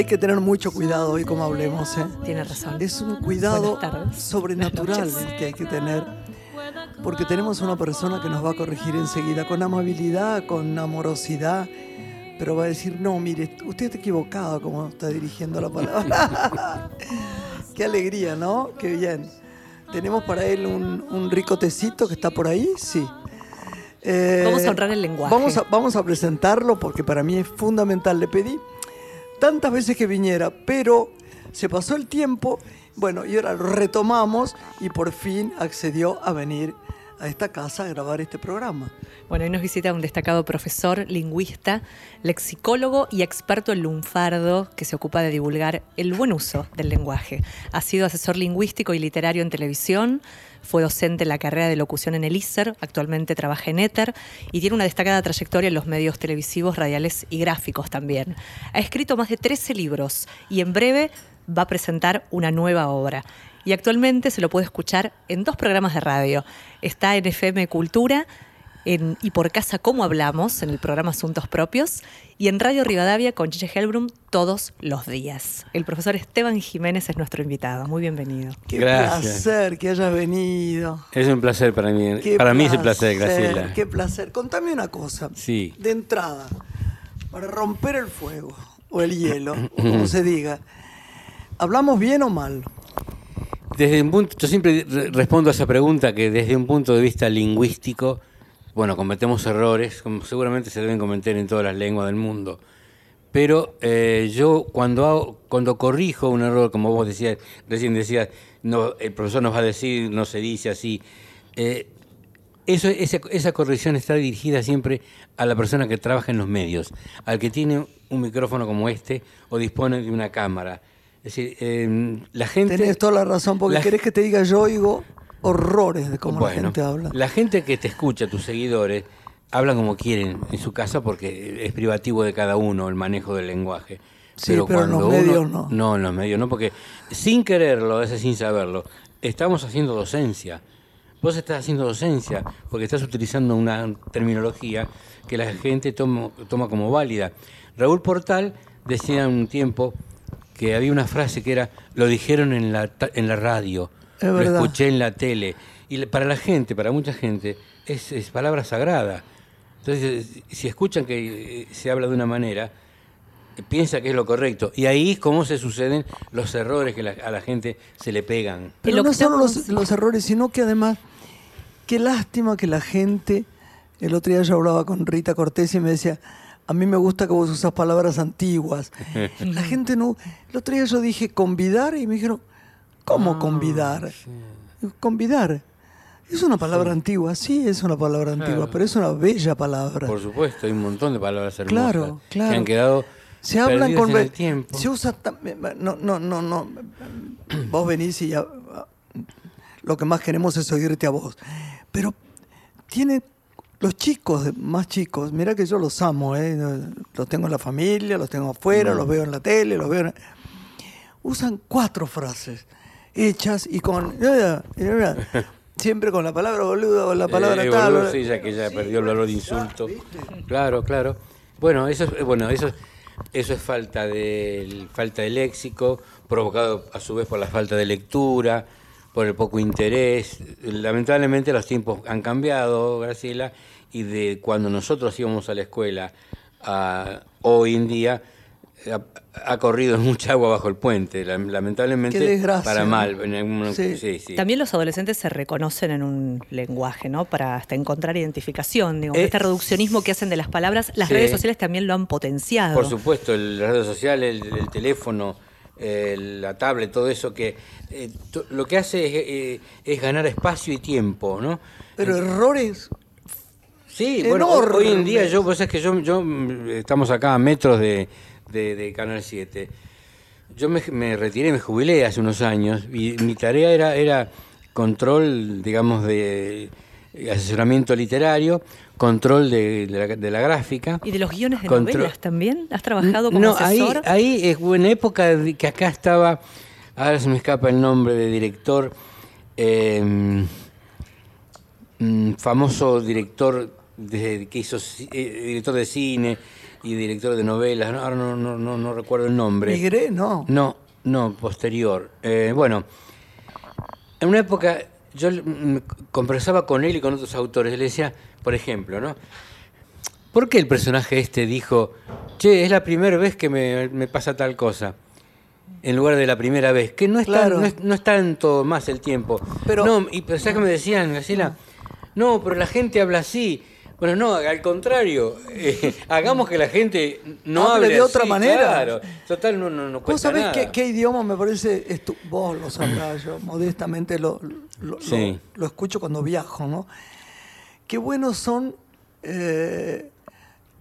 hay que tener mucho cuidado hoy como hablemos. ¿eh? Tiene razón. Es un cuidado sobrenatural que hay que tener. Porque tenemos una persona que nos va a corregir enseguida con amabilidad, con amorosidad. Pero va a decir, no, mire, usted está equivocado como está dirigiendo la palabra. Qué alegría, ¿no? Qué bien. Tenemos para él un, un rico tecito que está por ahí, sí. Eh, Vamos a honrar el lenguaje. Vamos a, vamos a presentarlo porque para mí es fundamental. Le pedí tantas veces que viniera, pero se pasó el tiempo, bueno, y ahora lo retomamos y por fin accedió a venir a esta casa a grabar este programa. Bueno, hoy nos visita un destacado profesor, lingüista, lexicólogo y experto en lunfardo que se ocupa de divulgar el buen uso del lenguaje. Ha sido asesor lingüístico y literario en televisión, fue docente en la carrera de locución en el ISER, actualmente trabaja en ETER y tiene una destacada trayectoria en los medios televisivos, radiales y gráficos también. Ha escrito más de 13 libros y en breve va a presentar una nueva obra. Y actualmente se lo puede escuchar en dos programas de radio. Está en FM Cultura en Y por Casa Cómo Hablamos, en el programa Asuntos Propios, y en Radio Rivadavia con Chiche Helbrum todos los días. El profesor Esteban Jiménez es nuestro invitado. Muy bienvenido. Qué Gracias. placer que hayas venido. Es un placer para mí. Qué para mí es un placer, Graciela. Qué placer. Contame una cosa. Sí. De entrada, para romper el fuego o el hielo, o como se diga, ¿hablamos bien o mal? Desde un punto, yo siempre re- respondo a esa pregunta que desde un punto de vista lingüístico, bueno, cometemos errores, como seguramente se deben cometer en todas las lenguas del mundo. Pero eh, yo cuando hago- cuando corrijo un error, como vos decías, recién decías, no, el profesor nos va a decir, no se dice así. eh, eso, esa, esa corrección está dirigida siempre a la persona que trabaja en los medios, al que tiene un micrófono como este o dispone de una cámara. Es decir, eh, la gente... Tenés toda la razón, porque la- querés que te diga yo oigo horrores de cómo la gente habla. La gente que te escucha, tus seguidores, hablan como quieren en su casa porque es privativo de cada uno el manejo del lenguaje. Sí, pero en los cuando medios no. No, en los medios no, porque sin quererlo, a veces sin saberlo, estamos haciendo docencia. Vos estás haciendo docencia porque estás utilizando una terminología que la gente toma, toma como válida. Raúl Portal decía un tiempo que había una frase que era, lo dijeron en la, en la radio, Es lo verdad. escuché en la tele. Y para la gente, para mucha gente, es, es palabra sagrada. Entonces, si escuchan que eh, se habla de una manera, piensa que es lo correcto. Y ahí es como se suceden los errores que la- a la gente se le pegan. Pero no solo los, los errores, sino que además, qué lástima que la gente. El otro día yo hablaba con Rita Cortés y me decía, a mí me gusta que vos usas palabras antiguas. La gente no. El otro día yo dije convidar y me dijeron, ¿cómo convidar? Digo, Convidar. Es una palabra antigua, sí, es una palabra antigua, pero es una bella palabra. Por supuesto, hay un montón de palabras hermosas Claro, claro. que han quedado Se hablan con en el tiempo. Se usa también. No, no, no, no. Vos venís y ya. Lo que más queremos es oírte a vos. Pero tiene. Los chicos, más chicos, mira que yo los amo, ¿eh? los tengo en la familia, los tengo afuera, los veo en la tele, los veo. en- Usan cuatro frases hechas y con. Siempre con la palabra boludo o la palabra Eh, tal. boludo, sí, ya que ya perdió el valor de insulto. Claro, claro. Bueno, eso es, bueno, eso, es- eso es falta de, falta de léxico, provocado a su vez por la falta de lectura, por el poco interés. Lamentablemente los tiempos han cambiado, Graciela, y de cuando nosotros íbamos a la escuela a hoy en día ha, ha corrido mucha agua bajo el puente, lam- lamentablemente Qué desgracia, para mal. en algún- Sí. sí, sí. También los adolescentes se reconocen en un lenguaje, ¿no? Para hasta encontrar identificación. Digo, Eh, este reduccionismo que hacen de las palabras, las sí. redes sociales también lo han potenciado. Por supuesto, el- las redes sociales, el, el teléfono, eh, la tablet, todo eso, que eh, to- lo que hace es, eh, es ganar espacio y tiempo, ¿no? Pero errores. Sí, bueno, hoy, en día yo, pues es que yo, yo estamos acá a metros de, de- de Canal 7. Yo me, me retiré, me jubilé hace unos años y mi tarea era, era control, digamos, de asesoramiento literario, control de, de la, de la gráfica. ¿Y de los guiones de Control- novelas también? ¿Has trabajado como no, ahí, asesor? ahí es buena época que acá estaba, ahora se me escapa el nombre de director, eh, mm, famoso director de, que hizo eh, director de cine y director de novelas, no, ahora no, no, no, no recuerdo el nombre. Migré, no. No, no, posterior. Eh, bueno, en una época yo conversaba con él y con otros autores. Le decía, por ejemplo, ¿no? ¿Por qué el personaje este dijo, che, es la primera vez que me, me pasa tal cosa? En lugar de la primera vez, que no es, Claro. tan- no es, no es tanto más el tiempo. Pero- no, y pensás que me decían, Graciela, no, pero la gente habla así. Bueno, no, al contrario, eh, hagamos que la gente no Hable hable de otra manera. Claro, total, no, no, no ¿Vos cuesta sabés nada. qué, qué idioma me parece? estu- vos lo sabrás, yo modestamente lo, lo, lo escucho cuando viajo, ¿no? Qué buenos son eh,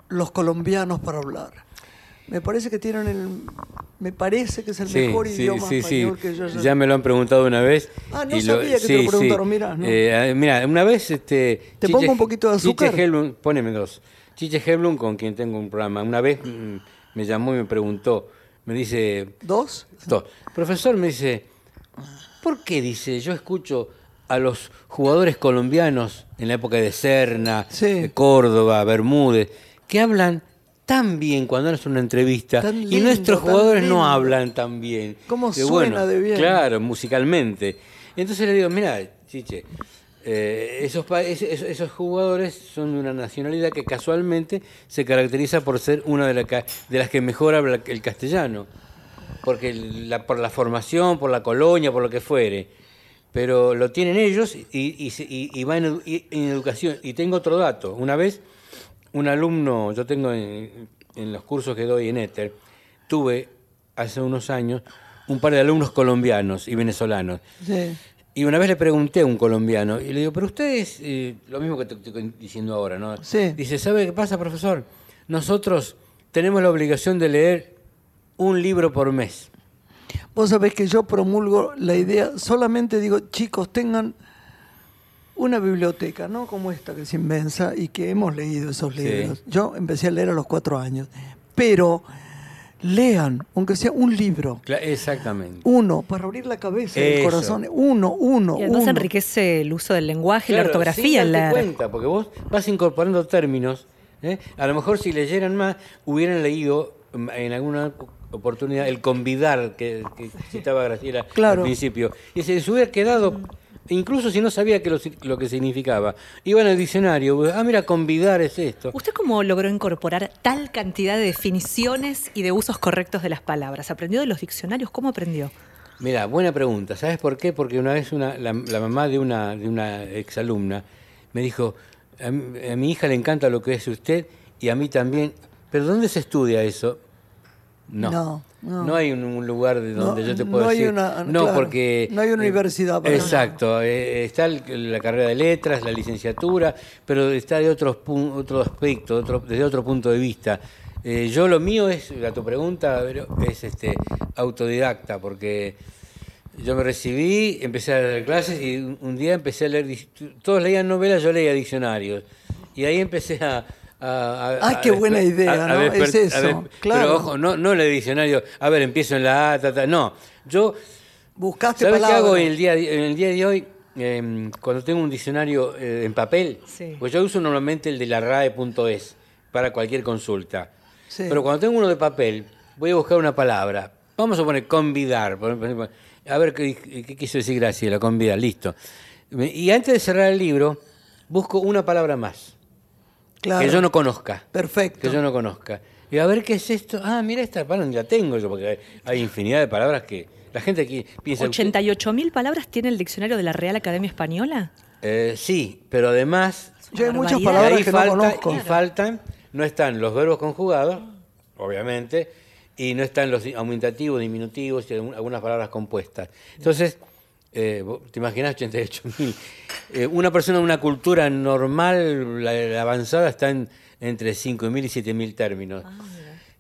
los colombianos para hablar. Me parece que tienen el. Me parece que es el Sí, mejor sí, idioma sí, español que yo haya- Ya me lo han preguntado una vez. Ah, no y sabía que te lo preguntaron, mirá, no. Eh, mira, una vez... Este, ¿Te pongo un poquito de azúcar? Chiche Helblum, poneme dos. Chiche Helblum, con quien tengo un programa, una vez mm, me llamó y me preguntó, me dice, ¿Dos? Dos. Profesor me dice, ¿por qué dice, yo escucho a los jugadores colombianos en la época de Serna, de Córdoba, Bermúdez, que hablan tan bien cuando hacen una entrevista Tan y nuestros jugadores no hablan tan bien? ¿Cómo Que suena de bien? Claro, musicalmente. Entonces le digo, mira, Chiche, eh, esos, esos jugadores son de una nacionalidad que casualmente se caracteriza por ser una de, la de las que mejor habla el castellano porque la, por la formación, por la colonia, por lo que fuere. Pero lo tienen ellos y, y, se- y- y va en educación. Y tengo otro dato. Una vez, un alumno, yo tengo en, en los cursos que doy en Éter, tuve hace unos años un par de alumnos colombianos y venezolanos. Sí. Y una vez le pregunté a un colombiano, y le digo, pero ustedes, eh, lo mismo que te estoy diciendo ahora, ¿no? Sí. Dice, ¿sabe qué pasa, profesor? Nosotros tenemos la obligación de leer un libro por mes. Vos sabés que yo promulgo la idea, solamente digo, chicos, tengan una biblioteca, ¿no? Como esta que es inmensa y que hemos leído esos Sí. libros. Yo empecé a leer a los cuatro años, pero lean, aunque sea un libro, Exactamente. uno, para abrir la cabeza y el corazón, uno, uno, Y además uno. enriquece el uso del lenguaje y la ortografía. sin en darte la- cuenta, porque vos vas incorporando términos. ¿eh? A lo mejor si leyeran más, hubieran leído mm, en alguna oportunidad el convidar que, que citaba Graciela Claro. al principio. Y se les hubiera quedado, incluso si no sabía que lo, que significaba. Iban al diccionario, ah, mira, convidar es esto. ¿Usted cómo logró incorporar tal cantidad de definiciones y de usos correctos de las palabras? ¿Aprendió de los diccionarios? ¿Cómo aprendió? Mira, buena pregunta. ¿Sabes por qué? Porque una vez una, la, la mamá de una, de una exalumna me dijo, a, mi- a mi hija le encanta lo que es usted y a mí también. ¿Pero dónde se estudia eso? No. No, no. hay un, un lugar de donde No, yo te no puedo hay decir. una- no, claro, porque. no hay una eh, universidad para. Exacto. eh, está el- la carrera de letras, la licenciatura, pero está de otros pun- otro aspecto, otro, desde otro punto de vista. Eh, yo lo mío es, a tu pregunta, es este autodidacta, porque yo me recibí, empecé a dar clases y un, día empecé a leer, todos leían novelas, yo leía diccionarios. Y ahí empecé a... a- a- Ay, a qué buena idea, ¿no? Es eso, claro. Pero ojo, no, no leí diccionario, a ver, empiezo en la A, ta, ta, no. Yo, Buscaste ¿sabes qué palabras. hago en el día, en el día de hoy? Em, cuando tengo un diccionario eh, en papel, Sí. pues yo uso normalmente el de la RAE.es para cualquier consulta. Sí. Pero cuando tengo uno de papel, voy a buscar una palabra. Vamos a poner convidar. por ejemplo. A ver qué, qué quiso decir Graciela, convidar, listo. Y antes de cerrar el libro, busco una palabra más Claro. que yo no conozca. Perfecto. Que yo no conozca. Y a ver qué es esto. Ah, mira, esta palabra ya tengo yo, porque hay, hay infinidad de palabras que la gente aquí piensa. ¿88 mil palabras tiene el diccionario de la Real Academia Española? Eh, sí, pero además Yo hay muchas palabras ahí que falta, no conozco. y faltan, no están los verbos conjugados, obviamente, y no están los aumentativos, diminutivos y algunas palabras compuestas. Entonces, eh, ¿te imaginás 88.000? Eh, una persona de una cultura normal, la, la avanzada, está en, entre 5.000 y 7.000 términos.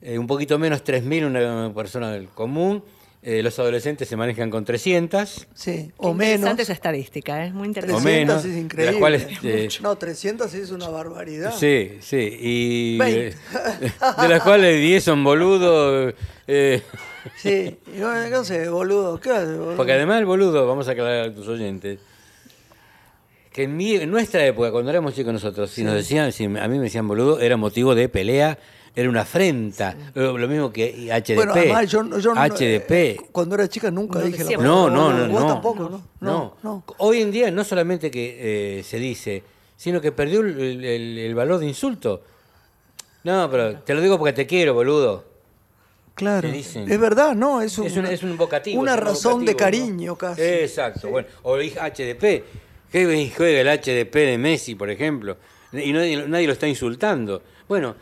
Eh, un poquito menos 3.000 una persona del común. Eh, los adolescentes se manejan con 300. Sí, Qué o menos. interesante esa estadística, es muy O interesante. 300 menos, es las increíble. cuales, eh, no, 300 es una barbaridad. Sí, sí. Y Veinte. eh, de las cuales 10 son boludos. eh, Sí, y no, no sé, boludo, ¿qué haces, boludo? porque además el boludo, vamos a aclarar a tus oyentes, que en, mi- en nuestra época, cuando éramos chicos nosotros, si nos decían, si a mí me decían boludo, era motivo de pelea, era una afrenta. Lo, lo mismo que HDP. Bueno, además yo, HDP. eh, cuando era chica nunca No dije la No, no, no. Vos no. tampoco, ¿no? No, no. Hoy en día no solamente que eh, se dice, sino que perdió el, el- el valor de insulto. No, pero te lo digo porque te quiero, boludo. Claro. Es verdad, ¿no? Es un, Es un, es un vocativo. Una es un razón de cariño ¿no? casi. Exacto. Bueno, o HDP. ¿Qué juega el HDP de Messi, por ejemplo? Y nadie, nadie lo está insultando. Bueno,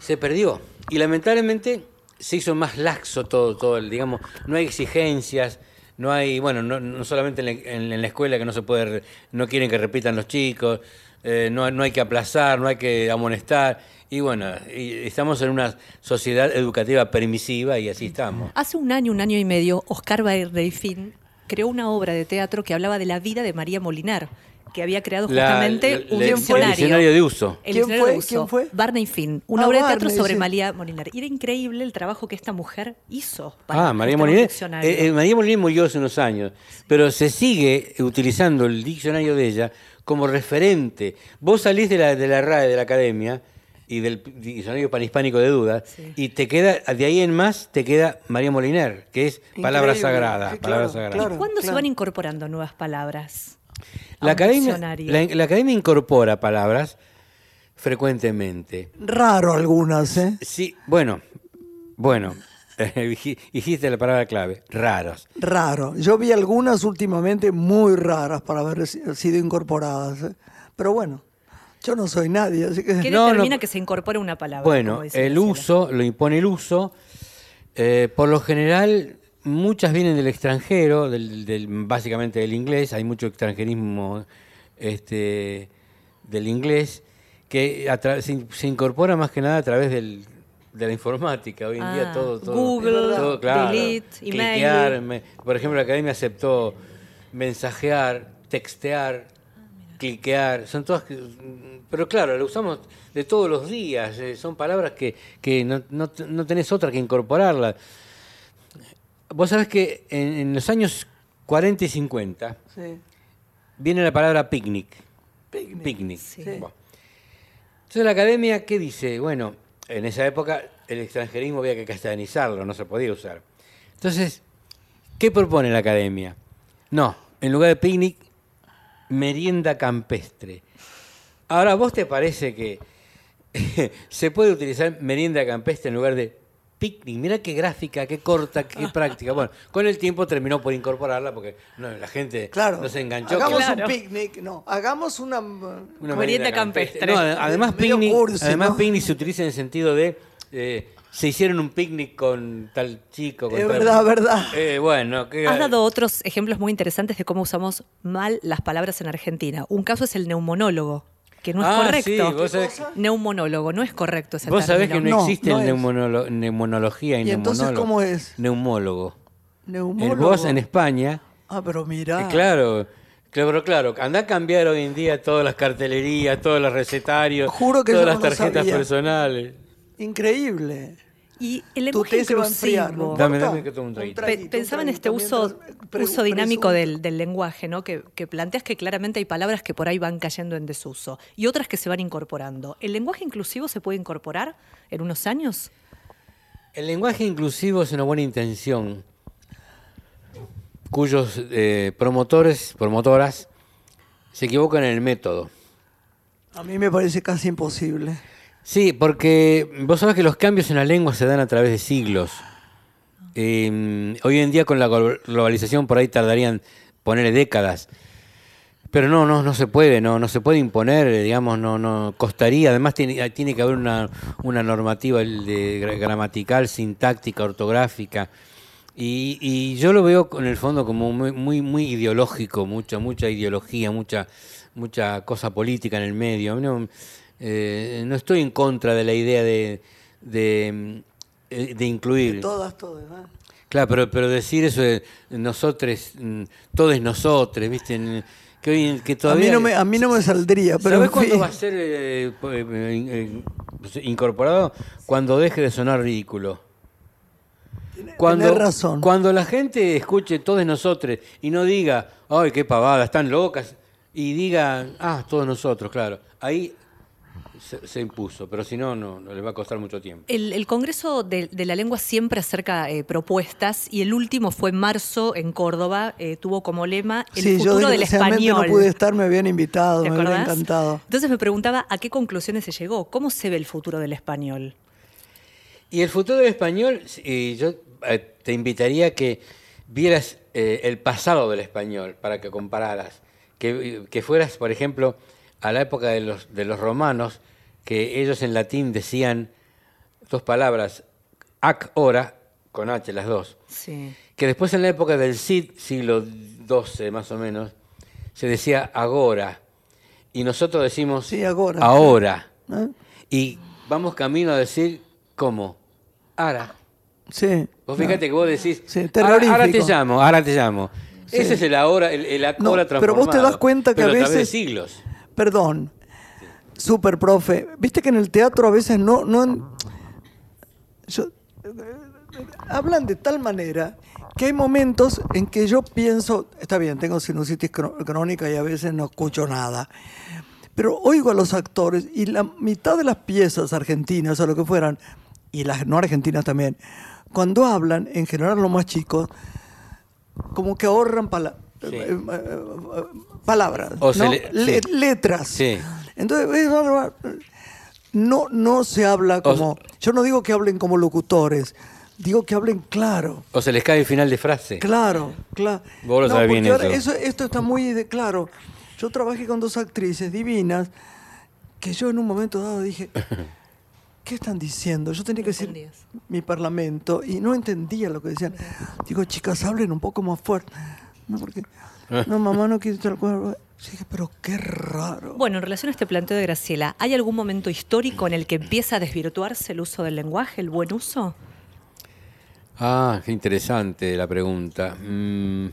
se perdió. Y lamentablemente se hizo más laxo todo, todo el, digamos, no hay exigencias, no hay, bueno, no, no solamente en la, escuela que no se puede, no quieren que repitan los chicos, eh, no, no hay que aplazar, no hay que amonestar. Y bueno, y estamos en una sociedad educativa permisiva y así estamos. Hace un año, un año y medio, Oscar Bairreifín creó una obra de teatro que hablaba de la vida de María Molinar, que había creado La- justamente la- un el- el diccionario. diccionario de uso. El ¿Quién diccionario fue? de uso. ¿Quién fue? Barney Finn, una Ah, obra de teatro Barney, sobre sí. María Molinar. Y era increíble el trabajo que esta mujer hizo. para Ah, María diccionario. eh, eh, María Moliner murió hace unos años, pero se sigue utilizando el diccionario de ella como referente. Vos salís de la, de la RAE, de la academia, y del diccionario panhispánico de dudas, Sí. y te queda, de ahí en más, te queda María Moliner, que es palabra Increíble. sagrada. Sí, palabra claro, sagrada. claro. ¿Y cuándo se van incorporando nuevas palabras? La, academia, la, la academia incorpora palabras frecuentemente. Raro algunas, ¿eh? Sí, bueno, bueno, dij- dijiste la palabra clave, raros. Raro. Yo vi algunas últimamente muy raras para haber si- sido incorporadas. ¿eh? Pero bueno, yo no soy nadie, así que... ¿Qué determina no. que se incorpore una palabra? Bueno, el uso, lo impone el uso. Eh, por lo general, muchas vienen del extranjero, del, del- básicamente del inglés. Hay mucho extranjerismo este, del inglés que se, se incorpora más que nada a través del- de la informática. Hoy en día Ah, todo, todo, Google, todo, claro, delete, email. cliquear, me- por ejemplo, la academia aceptó mensajear, textear, cliquear, son todas, pero claro, lo usamos de todos los días, eh, son palabras que, que no, no, no tenés otra que incorporarla. Vos sabés que en, en los años 40 y 50 Sí. viene la palabra picnic. Picnic. Picnic. Sí. Bueno. Entonces la academia, ¿qué dice? Bueno, en esa época el extranjerismo había que castellanizarlo, no se podía usar. Entonces, ¿qué propone la academia? No, en lugar de picnic, merienda campestre. Ahora, ¿vos te parece que se puede utilizar merienda campestre en lugar de picnic? Mirá qué gráfica, qué corta, qué práctica. Bueno, con el tiempo terminó por incorporarla porque no, la gente Claro. no se enganchó. Hagamos Claro. un picnic, no. Hagamos una... Una Merienda campestre. No, además, picnic, además ¿no? picnic se utiliza en el sentido de eh, se hicieron un picnic con tal chico. Con Es tal- verdad, verdad. Eh, bueno, que- Has dado otros ejemplos muy interesantes de cómo usamos mal las palabras en Argentina. Un caso es el neumonólogo, que no es Ah, correcto. sí, vos sabés, Neumonólogo, no es correcto ese vos sabés que no, No, existe no el es. neumonolo- neumonología y, ¿Y entonces neumonólogo. cómo es? Neumólogo. El Neumólogo. vos en España, Ah, pero mira. eh, claro, claro, claro, anda a cambiar hoy en día todas las cartelerías, todos los recetarios, Juro que todas las no tarjetas sabía. personales. Increíble. Y el Tu lenguaje té se va a enfriar, inclusivo. ¿no? Dame, dame que tome un traguito. Pe- pensaba en este uso, uso dinámico del, del lenguaje, ¿no? Que, que planteas que claramente hay palabras que por ahí van cayendo en desuso y otras que se van incorporando. ¿El lenguaje inclusivo se puede incorporar en unos años? El lenguaje inclusivo es una buena intención, cuyos eh, promotores, promotoras, se equivocan en el método. A mí me parece casi imposible. Sí, porque vos sabés que los cambios en la lengua se dan a través de siglos. Eh, hoy en día con la glo- globalización por ahí tardarían ponerle décadas. Pero no, no, no se puede, no, no se puede imponer, digamos, no, no costaría. Además tiene, que haber una, una normativa de, gra- gramatical, sintáctica, ortográfica. Y, y yo lo veo en el fondo como muy, muy, muy ideológico, mucha, mucha ideología, mucha, mucha cosa política en el medio. No, eh, no estoy en contra de la idea de, de, eh, de incluir. Todas, todas. Claro, pero, pero decir eso de nosotros, mm, todos nosotros, ¿viste? Que, hoy, que A mí, no me, a mí no me saldría, pero ¿Sabes cuándo va a ser eh, eh, eh, eh, incorporado? Cuando deje de sonar ridículo. Cuando, tenés razón. Cuando la gente escuche todos nosotros y no diga, ay, qué pavada, están locas, y diga, ah, todos nosotros, claro. Ahí se, se impuso, pero si no, no, no le va a costar mucho tiempo. El, el Congreso de, de la Lengua siempre acerca eh, propuestas y el último fue en marzo en Córdoba. eh, tuvo como lema el sí, yo futuro del español. no pude estar, me habían invitado, ¿Te me hubiera acordás? encantado. Entonces me preguntaba a qué conclusiones se llegó. ¿Cómo se ve el futuro del español? Y el futuro del español, eh, yo eh, te invitaría a que vieras eh, el pasado del español para que compararas. Que, que fueras, por ejemplo, a la época de los, de los romanos, que ellos en latín decían dos palabras, ac ora, con H las dos. Sí. Que después en la época del Cid, siglo XII más o menos, se decía agora. Y nosotros decimos Sí, agora. ahora. ¿eh? Y vamos camino a decir cómo. Ara. Sí. Vos fíjate que vos decís, Sí, ahora, ahora te llamo, ahora te llamo. Ese es el ahora, el, el No, ahora pero vos te das cuenta que pero a veces- siglos. Perdón, super profe. Viste que en el teatro a veces no, no yo- hablan de tal manera que hay momentos en que yo pienso, está bien, tengo sinusitis crónica y a veces no escucho nada, pero oigo a los actores y la mitad de las piezas argentinas o lo que fueran, y las no argentinas también, cuando hablan, en general los más chicos, como que ahorran pala- Sí. eh, eh, eh, palabras, O se ¿no? le- Le- sí. letras. Sí. Entonces, eh, no, no se habla como... Yo no digo que hablen como locutores, digo que hablen claro. O se les cae el final de frase. Claro, claro. Vos lo sabés bien eso. Esto está muy de claro. Yo trabajé con dos actrices divinas que yo en un momento dado dije, ¿qué están diciendo? Yo tenía que decir mi parlamento y no entendía lo que decían. Digo, chicas, hablen un poco más fuerte. No, porque, no, mamá no quiere estar con... Dije, pero qué raro. Bueno, en relación a este planteo de Graciela, ¿hay algún momento histórico en el que empieza a desvirtuarse el uso del lenguaje, el buen uso? Ah, qué interesante la pregunta. Mm,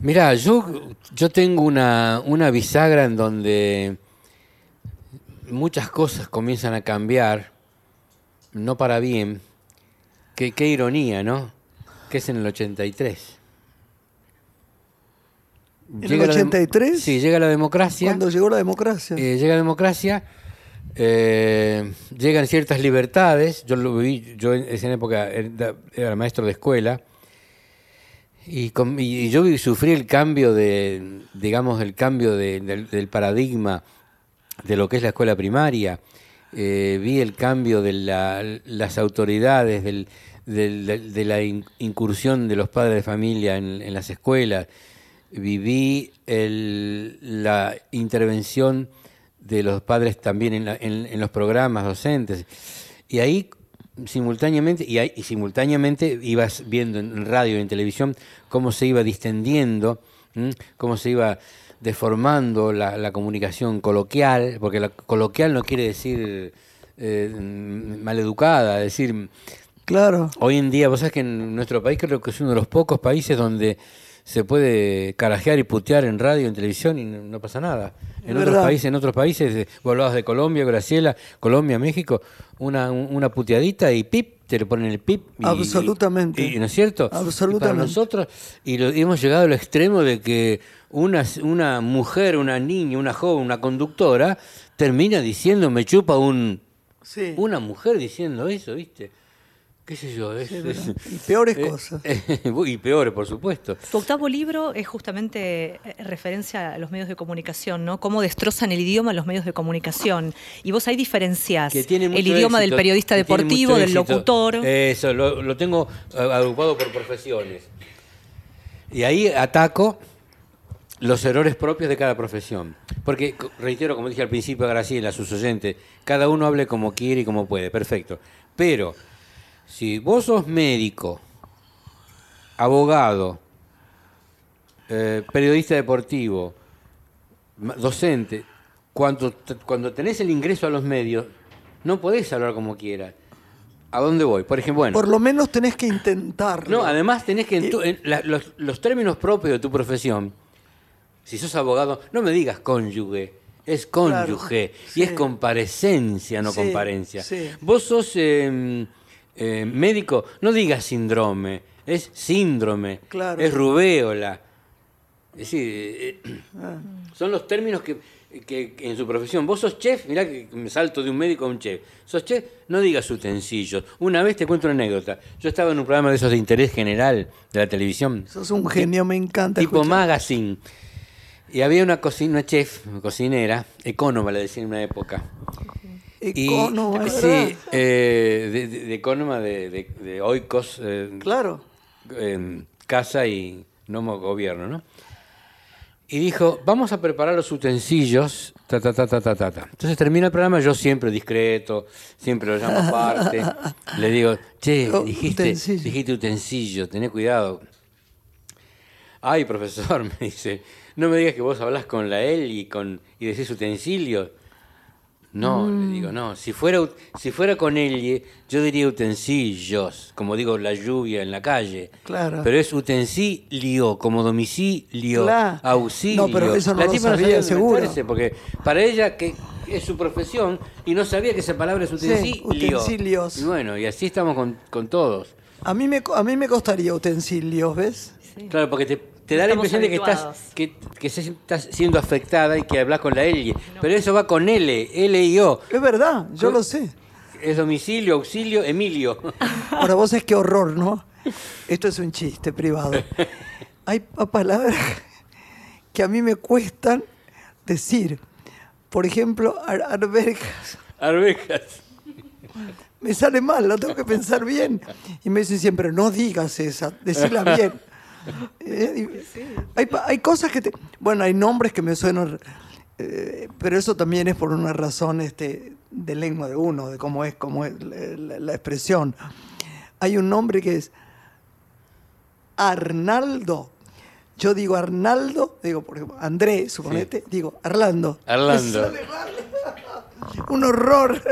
mirá, yo, yo tengo una, una bisagra en donde muchas cosas comienzan a cambiar, no para bien. Qué, qué ironía, ¿no? Que es en el 83. ¿En el Llega la dem- 83? Sí, llega la democracia. Cuando llegó la democracia. Eh, llega la democracia, eh, llegan ciertas libertades. Yo lo viví, yo en esa época era, era maestro de escuela. Y, con- y- yo sufrí el cambio de, digamos, el cambio de- del, del paradigma de lo que es la escuela primaria. Eh, vi el cambio de la- las autoridades, del- del- del- de la in- incursión de los padres de familia en, en las escuelas. Viví el- la intervención de los padres también en, la- en- en los programas docentes. Y ahí simultáneamente, y, ahí- y simultáneamente ibas viendo en radio y en televisión cómo se iba distendiendo, ¿m? cómo se iba deformando la, la comunicación coloquial, porque la coloquial no quiere decir eh, maleducada, es decir, Claro. Hoy en día, vos sabés que en nuestro país creo que es uno de los pocos países donde se puede carajear y putear en radio, en televisión y no, no pasa nada. En otros países, en otros países, eh, vos hablabas de Colombia, Graciela, Colombia, México, una, un- una puteadita y pip, te le ponen el pip. y- Absolutamente. Y, y- ¿No es cierto? Absolutamente. Y para nosotros, y lo- hemos llegado al extremo de que una, una mujer, una niña, una joven, una conductora, termina diciendo, me chupa un... Sí. Una mujer diciendo eso, ¿viste? ¿Qué sé yo? es- es- Y peores eh, cosas. y peores, por supuesto. Tu octavo libro es justamente eh, referencia a los medios de comunicación, ¿no? Cómo destrozan el idioma los medios de comunicación. Y vos ahí tiene el idioma del periodista deportivo, del éxito. locutor. Eso, lo, lo tengo eh, agrupado por profesiones. Y ahí ataco los errores propios de cada profesión. Porque, reitero, como dije al principio, Graciela, a sus oyentes, cada uno hable como quiere y como puede, perfecto. Pero, si vos sos médico, abogado, eh, periodista deportivo, docente, cuando, cuando tenés el ingreso a los medios, no podés hablar como quieras. ¿A dónde voy? Por ejemplo, bueno. Por lo menos tenés que intentarlo. No, además tenés que en tu- en la- los, los términos propios de tu profesión, si sos abogado, no me digas cónyuge, es cónyuge Claro, y es comparecencia, no Sí, comparencia. sí. Vos sos eh, eh, médico, no digas síndrome, es síndrome, Claro. es rubéola. Es decir, eh, Ah. son los términos que, que- que en su profesión. Vos sos chef, mirá que me salto de un médico a un chef. Sos chef, no digas utensilios. Una vez te cuento una anécdota. Yo estaba en un programa de esos de interés general de la televisión, Sos un genio, me encanta. tipo escuchar. magazine. Y había una, cocina, una chef, una cocinera, ecónoma le decían en una época. Ecónoma, ¿verdad? sí, eh, de, de- de ecónoma de, de, de Oikos, eh, Claro. casa y no gobierno, ¿no? Y dijo, vamos a preparar los utensilios, ta, ta, ta, ta, ta, ta, ta. Entonces termina el programa, yo siempre discreto, siempre lo llamo aparte, le digo, che, Oh, dijiste, utensilio. dijiste utensilio, tené cuidado. Ay, profesor, me dice, no me digas que vos hablás con la él y, con, y decís utensilio. No, Mm. le digo, no. Si fuera, si fuera con él, yo diría utensilios, como digo, la lluvia en la calle. Claro. Pero es utensilio, como domicilio, Claro. auxilio. No, pero eso no la lo tipa no sabía, sabía dónde seguro. porque para ella que es su profesión y no sabía que esa palabra es utensilio. utensilios. Y bueno, y así estamos con, con todos. A mí, me, co- a mí me costaría utensilios, ¿ves? Claro, porque te, te da la impresión de que estás, que, que se- estás siendo afectada y que hablas con la L. Pero eso va con L, L y O. Es verdad, yo ¿Qué? lo sé. Es domicilio, auxilio, Emilio. Ahora vos es que horror, ¿no? Esto es un chiste privado. Hay pa- palabras que a mí me cuestan decir. Por ejemplo, ar- arvejas. Arvejas. Me sale mal, lo tengo que pensar bien. Y me dicen siempre, no digas esa, decila bien. Eh, hay, cosas que te... Bueno, hay nombres que me suenan... eh, pero eso también es por una razón este, de lengua de uno, de cómo es, cómo es la, la- la expresión. Hay un nombre que es Arnaldo. Yo digo Arnaldo, digo, por ejemplo, André, suponete, digo Arlando. Arlando. Un horror.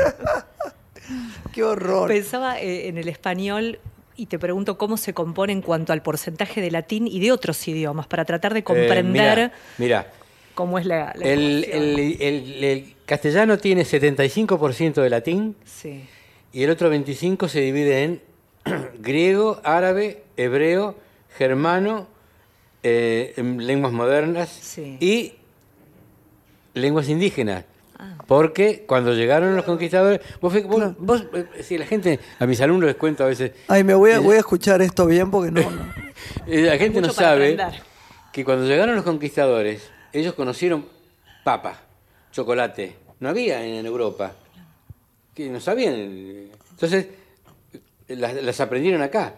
Qué horror. Pensaba eh, en el español y te pregunto cómo se compone en cuanto al porcentaje de latín y de otros idiomas para tratar de comprender Eh, mira, cómo es la, la el, ecuación. el- el- el castellano tiene 75% de latín Sí. y el otro 25% se divide en griego, árabe, hebreo, germano, eh, en lenguas modernas Sí. y lenguas indígenas. Ah. Porque cuando llegaron los conquistadores, vos, vos, eh, si la gente, a mis alumnos les cuento a veces, Ay, me voy a, voy a escuchar esto bien porque no. no. eh, la gente no sabe aprender. que cuando llegaron los conquistadores, ellos conocieron papa, chocolate. No había en Europa. Que no sabían. eh, Entonces, eh, las, las aprendieron acá.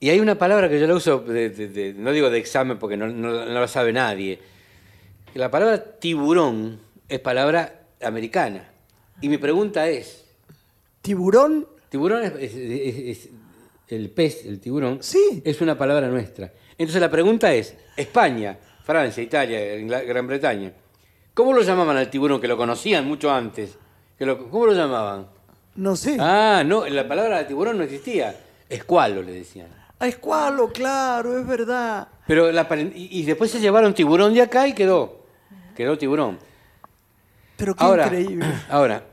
Y hay una palabra que yo la uso, de- de- de- no digo de examen porque no, no- no la sabe nadie. La palabra tiburón es palabra americana. Y mi pregunta es, Tiburón, tiburón es, es- es- es- el pez, el tiburón, Sí. es una palabra nuestra. Entonces la pregunta es, España, Francia, Italia, Ingla- Gran Bretaña, ¿cómo lo llamaban al tiburón que lo conocían mucho antes? Que lo- ¿Cómo lo llamaban? no sé. Ah, no, la palabra tiburón no existía. Escualo le decían. A escualo, claro, es verdad. Pero la paren- y, y después se llevaron tiburón de acá y quedó. Quedó tiburón. Pero qué Ahora, increíble. ahora,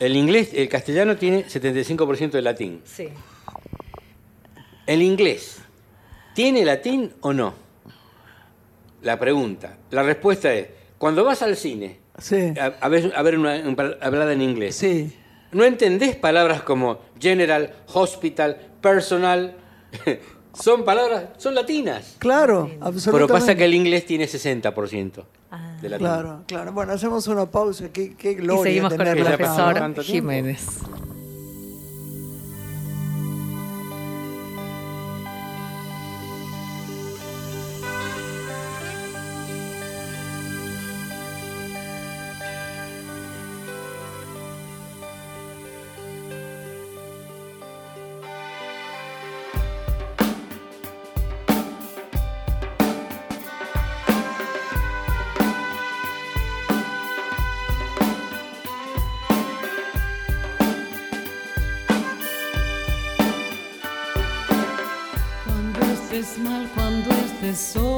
el inglés, el castellano tiene 75% de latín. Sí. ¿El inglés tiene latín o no? La pregunta. La respuesta es, cuando vas al cine Sí, a, a ver, a ver una, hablada en inglés, sí. ¿no entendés palabras como general, hospital, personal? son palabras, son latinas. Claro, absolutamente. Pero pasa que el inglés tiene 60% Ah. De latín. Claro, claro. Bueno, hacemos una pausa. Qué, qué gloria Y seguimos con el profesor. Jiménez. começou.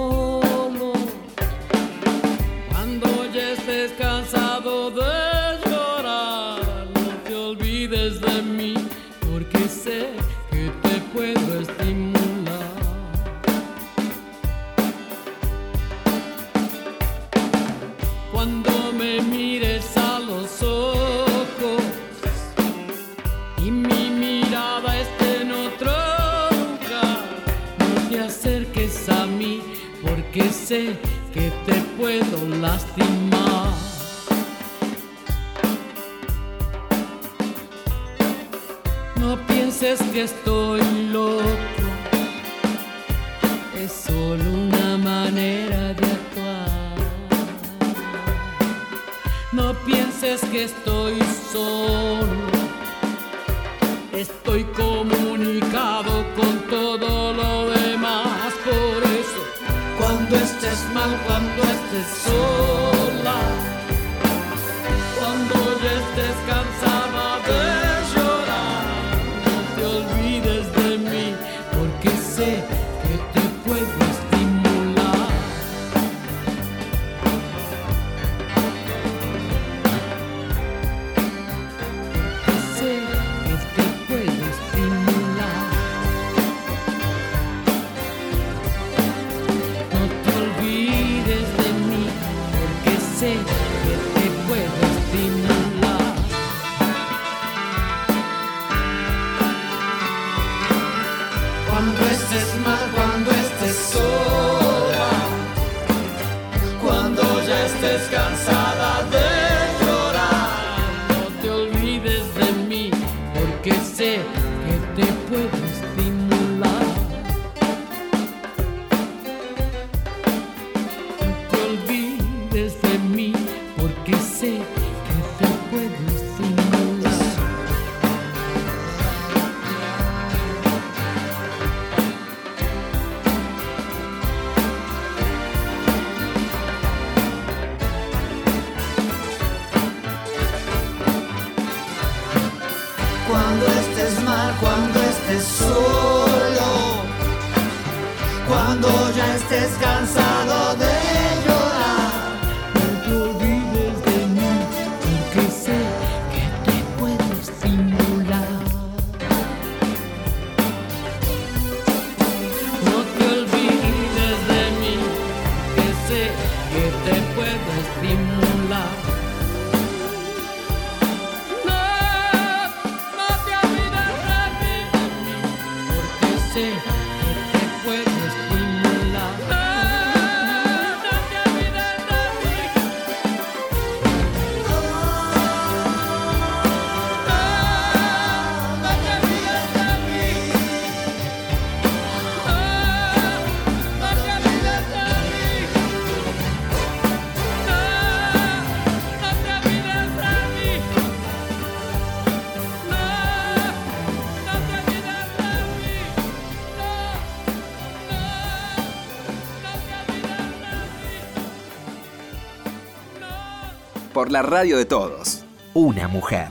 la radio de todos. Una mujer.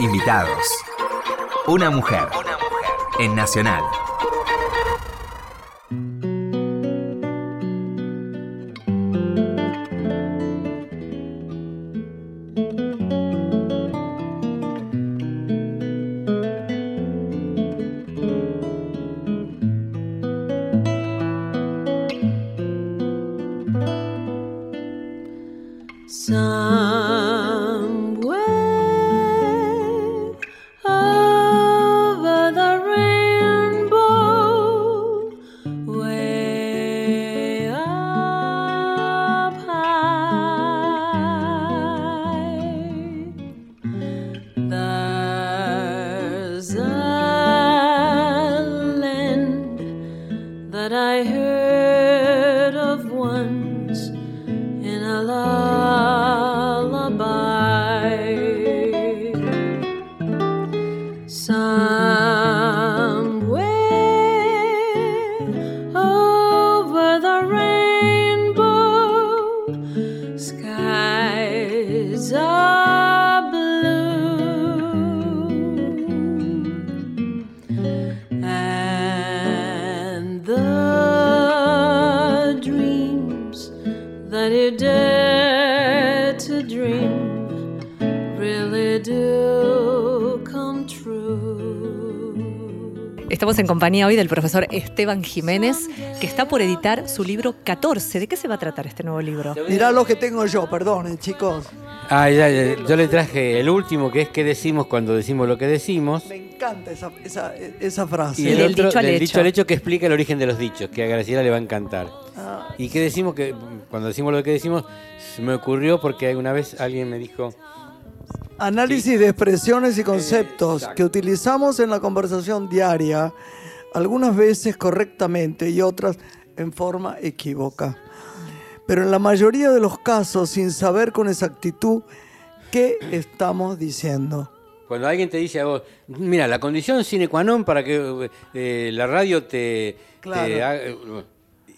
Invitados. Una mujer. Una mujer. En Nacional. Estamos en compañía hoy del profesor Esteban Jiménez, que está por editar su libro 14. ¿De qué se va a tratar este nuevo libro? Mirá lo que tengo yo, perdonen, chicos. Ah, ya, ya, yo le traje el último, que es qué decimos cuando decimos lo que decimos. Me encanta esa, esa, esa frase. Y el Del otro, dicho al del hecho. dicho al hecho, que explica el origen de los dichos, que a Graciela le va a encantar. Ah, Y qué decimos que, cuando decimos lo que decimos, se me ocurrió porque alguna vez alguien me dijo, Análisis de expresiones y conceptos que utilizamos en la conversación diaria, algunas veces correctamente y otras en forma equívoca. Pero en la mayoría de los casos sin saber con exactitud qué estamos diciendo. Cuando alguien te dice a vos, mira, la condición sine qua non para que eh, la radio te, Claro. te haga-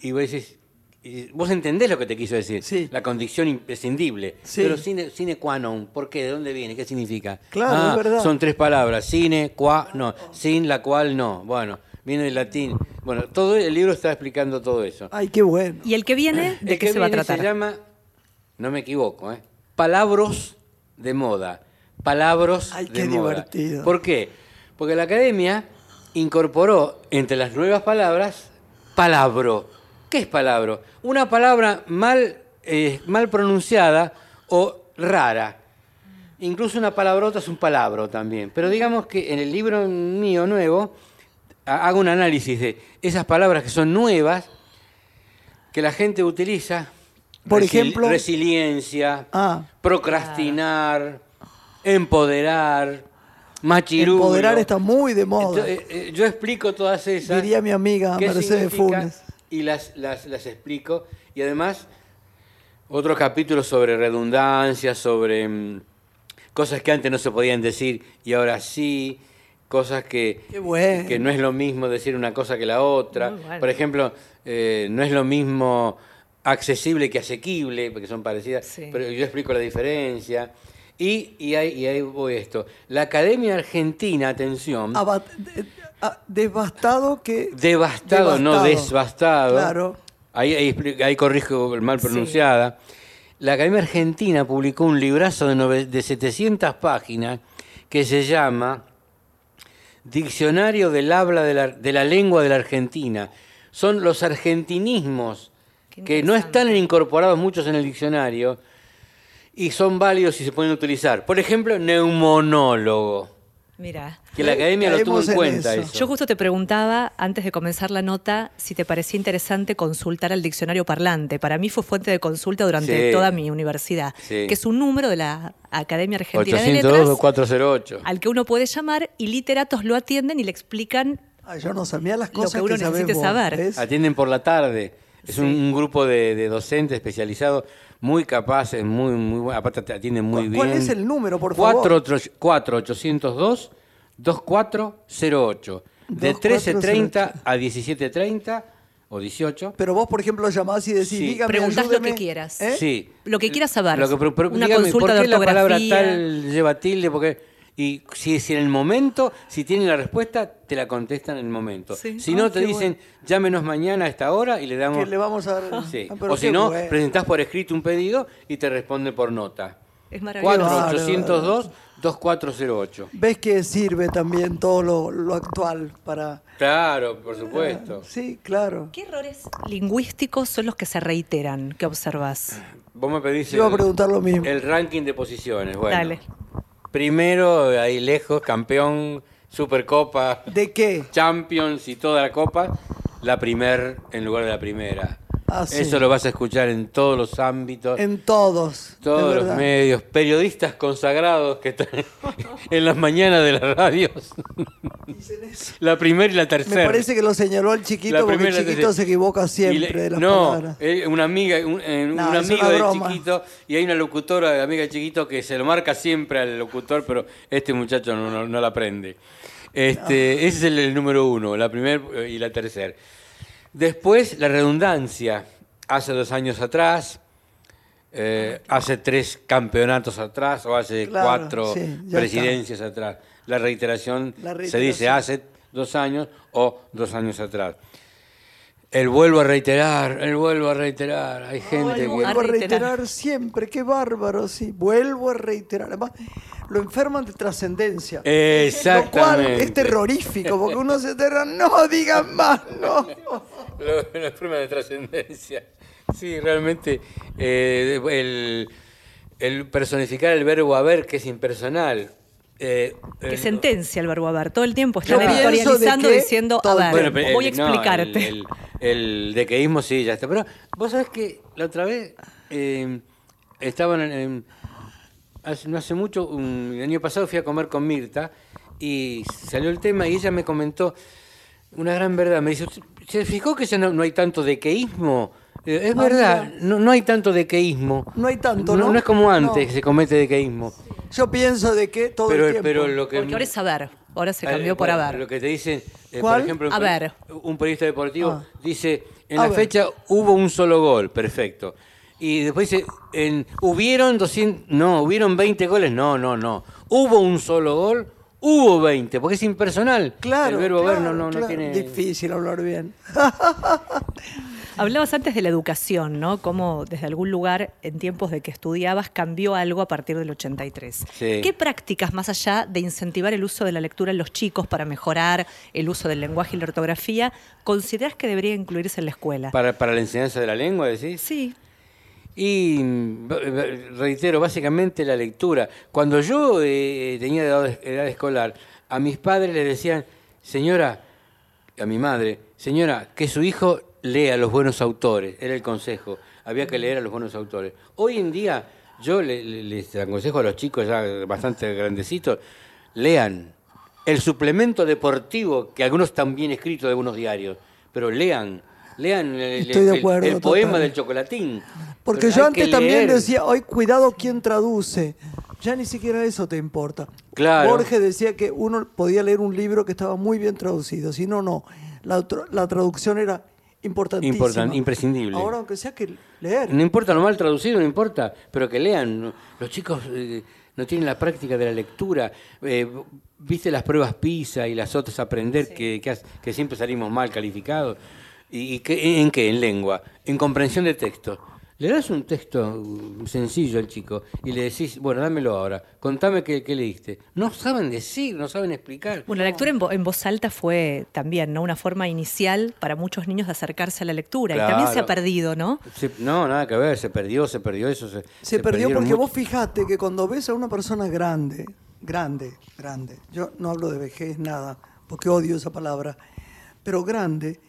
y vos decís, y vos entendés lo que te quiso decir, Sí. la condición imprescindible, Sí. pero sine, sine qua non, ¿por qué? ¿De dónde viene? ¿Qué significa? Claro, Ah, es verdad. Son tres palabras, sine, qua, no, sin la cual no, bueno, viene del latín. Bueno, todo el libro está explicando todo eso. Ay, qué bueno. ¿Y el que viene, de El qué que se va a tratar? Se llama, no me equivoco, ¿eh? Palabros de moda. Palabros Ay, de qué moda. divertido. ¿Por qué? Porque la academia incorporó entre las nuevas palabras palabro. ¿Qué es palabro? Una palabra mal, eh, mal pronunciada o rara. Incluso una palabrota es un palabro también. Pero digamos que en el libro mío nuevo ha- hago un análisis de esas palabras que son nuevas que la gente utiliza. Por Resil- ejemplo- Resiliencia, Ah. procrastinar, empoderar, machirulo. Empoderar está muy de moda. Entonces, eh, eh, yo explico todas esas. Diría mi amiga Mercedes Funes. Y las, las, las explico. Y además, otros capítulos sobre redundancia, sobre mm, cosas que antes no se podían decir y ahora sí. Cosas que, bueno. que no es lo mismo decir una cosa que la otra. Bueno. Por ejemplo, eh, no es lo mismo accesible que asequible, porque son parecidas, Sí. pero yo explico la diferencia. Y, y, ahí, y ahí voy esto. La Academia Argentina, atención, Aba- de- ah, devastado que... devastado, no devastado. desbastado. Claro. Ahí, ahí, corrijo el mal pronunciada. La Academia Argentina publicó un librazo de, nove- de 700 páginas que se llama Diccionario del habla de la, de la lengua de la Argentina. Son los argentinismos que no están incorporados muchos en el diccionario y son válidos y se pueden utilizar. Por ejemplo, neumonólogo, Mira. que la academia lo tuvo en en cuenta. eso. eso. Yo justo te preguntaba, antes de comenzar la nota, si te parecía interesante consultar el diccionario parlante. Para mí fue fuente de consulta durante Sí. toda mi universidad, Sí. que es un número de la Academia Argentina de 802 Letras o 408. al que uno puede llamar y literatos lo atienden y le explican Ay, yo no sabía las Lo cosas que uno necesite vos, saber. ¿ves? Atienden por la tarde. Es un, un grupo de, de docentes especializados muy capaces, muy, muy. Aparte te atienden muy ¿Cuál- bien. cuál es el número, por favor? 4802 2408. De 13.30 a 17.30 o 18. Pero vos, por ejemplo, llamás y decís, Sí. dígame, Preguntás lo que ayúdeme", quieras. ¿eh? Sí. Lo que quieras saber. Lo que- pero- pero Una dígame, consulta ¿por qué de la palabra ortografía. tal lleva tilde? Porque, y si, si en el momento, si tienen la respuesta, te la contestan en el momento. Sí. Si no, Ah, te dicen, llámenos mañana a esta hora y le damos... Que le vamos a dar... Sí. Ah, o si no, bueno. presentás por escrito un pedido y te responde por nota. Es maravilloso. 4802 2408. ¿Ves que sirve también todo lo, lo actual para... Claro, por supuesto. Sí, claro. ¿Qué errores lingüísticos son los que se reiteran? ¿Qué observas? Vos me pedís Yo iba a el, preguntar lo mismo. el ranking de posiciones. Bueno, Dale. Primero, ahí lejos, campeón, Supercopa, ¿De qué? Champions y toda la copa, la primer en lugar de la primera. Ah, sí. Eso lo vas a escuchar en todos los ámbitos. En todos. de Todos los medios, periodistas consagrados que están en las mañanas de las radios. La primera y la tercera. Me parece que lo señaló el chiquito La porque el chiquito se equivoca siempre le- de las no, palabras. eh, una amiga, un, eh, No, amigo broma. chiquito y hay una locutora de amiga del chiquito que se lo marca siempre al locutor, pero este muchacho no, no, no la aprende. Este, Ese es el, el número uno, la primera y la tercera. Después, la redundancia. Hace dos años atrás, eh, hace tres campeonatos atrás o hace Claro, cuatro sí, presidencias atrás. La reiteración, La se dice reiteración. hace dos años o dos años atrás. El vuelvo a reiterar, el vuelvo a reiterar. Hay gente Ay, que... vuelvo a A reiterar. siempre, qué bárbaro, sí. Vuelvo a reiterar. Además, lo enferman de trascendencia. Lo cual Exactamente. es terrorífico, porque uno se aterra, no digan más, no. Lo- la forma de trascendencia. Sí, realmente eh, el, el personificar el verbo haber, que es impersonal. Eh, Que eh, sentencia el verbo haber. Todo el tiempo está Yo pienso editorializando diciendo, tiempo. Bueno, pero voy a no, explicarte. el, el, el dequeísmo sí, ya está. Pero vos sabés que la otra vez eh, estaban en, en- hace, no hace mucho, un- el año pasado fui a comer con Mirta y salió el tema y ella me comentó una gran verdad. Me dice, ¿se fijó que ya no, no hay tanto dequeísmo? Eh, Es Ah, verdad, no, no hay tanto dequeísmo. No hay tanto, ¿no? No, es como antes No. que se comete dequeísmo. Yo pienso de que todo Pero, el tiempo. pero lo que Porque ahora es saber. Ahora se cambió Eh, por haber. Lo que te dicen, eh, por ejemplo, un A peri- ver. un periodista deportivo Ah. dice, en A la ver. fecha hubo un solo gol, perfecto. Y después dice, en, hubieron 200, no, hubieron 20 goles, no, no, no. Hubo un solo gol, hubo 20, porque es impersonal. Claro, El verbo claro, ver no, no, no claro. tiene... Difícil hablar bien. Hablabas antes de la educación, ¿no? Cómo desde algún lugar, en tiempos de que estudiabas, cambió algo a partir del 83. Sí. ¿Qué prácticas, más allá de incentivar el uso de la lectura en los chicos para mejorar el uso del lenguaje y la ortografía, consideras que debería incluirse en la escuela? Para, para la enseñanza de la lengua, decís. Sí. Y reitero, básicamente la lectura. Cuando yo eh, tenía edad, edad escolar, a mis padres les decían, señora, a mi madre, señora, que su hijo lea los buenos autores, era el consejo, había que leer a los buenos autores. Hoy en día yo le- le- les aconsejo a los chicos ya bastante grandecitos, lean el suplemento deportivo, que algunos están bien escritos de algunos diarios, pero lean. Lean el, Estoy de el- acuerdo, el poema del chocolatín. Porque Pero yo antes también decía, hoy cuidado quién traduce. Ya ni siquiera eso te importa. Claro. Borges decía que uno podía leer un libro que estaba muy bien traducido. Si no, no. La, la traducción era importantísima. Importan- imprescindible. Ahora, aunque sea que leer. No importa lo mal traducido, no importa, pero que lean. Los chicos eh, no tienen la práctica de la lectura. Eh, Viste las pruebas PISA y las otras aprender que, que, que siempre salimos mal calificados. ¿Y, y qué- en qué? En lengua, en comprensión de texto. Le das un texto sencillo al chico y le decís, bueno, dámelo ahora, contame qué, qué leíste. No saben decir, no saben explicar. Bueno, la lectura en, vo- en voz alta fue también ¿no? una forma inicial para muchos niños de acercarse a la lectura. Y también se ha Claro. perdido, ¿no? Se- no, nada que ver, se perdió, se perdió eso. Se, Se, perdió perdieron porque mucho- vos fijate que cuando ves a una persona grande, grande, grande, yo no hablo de vejez, nada, porque odio esa palabra, pero grande,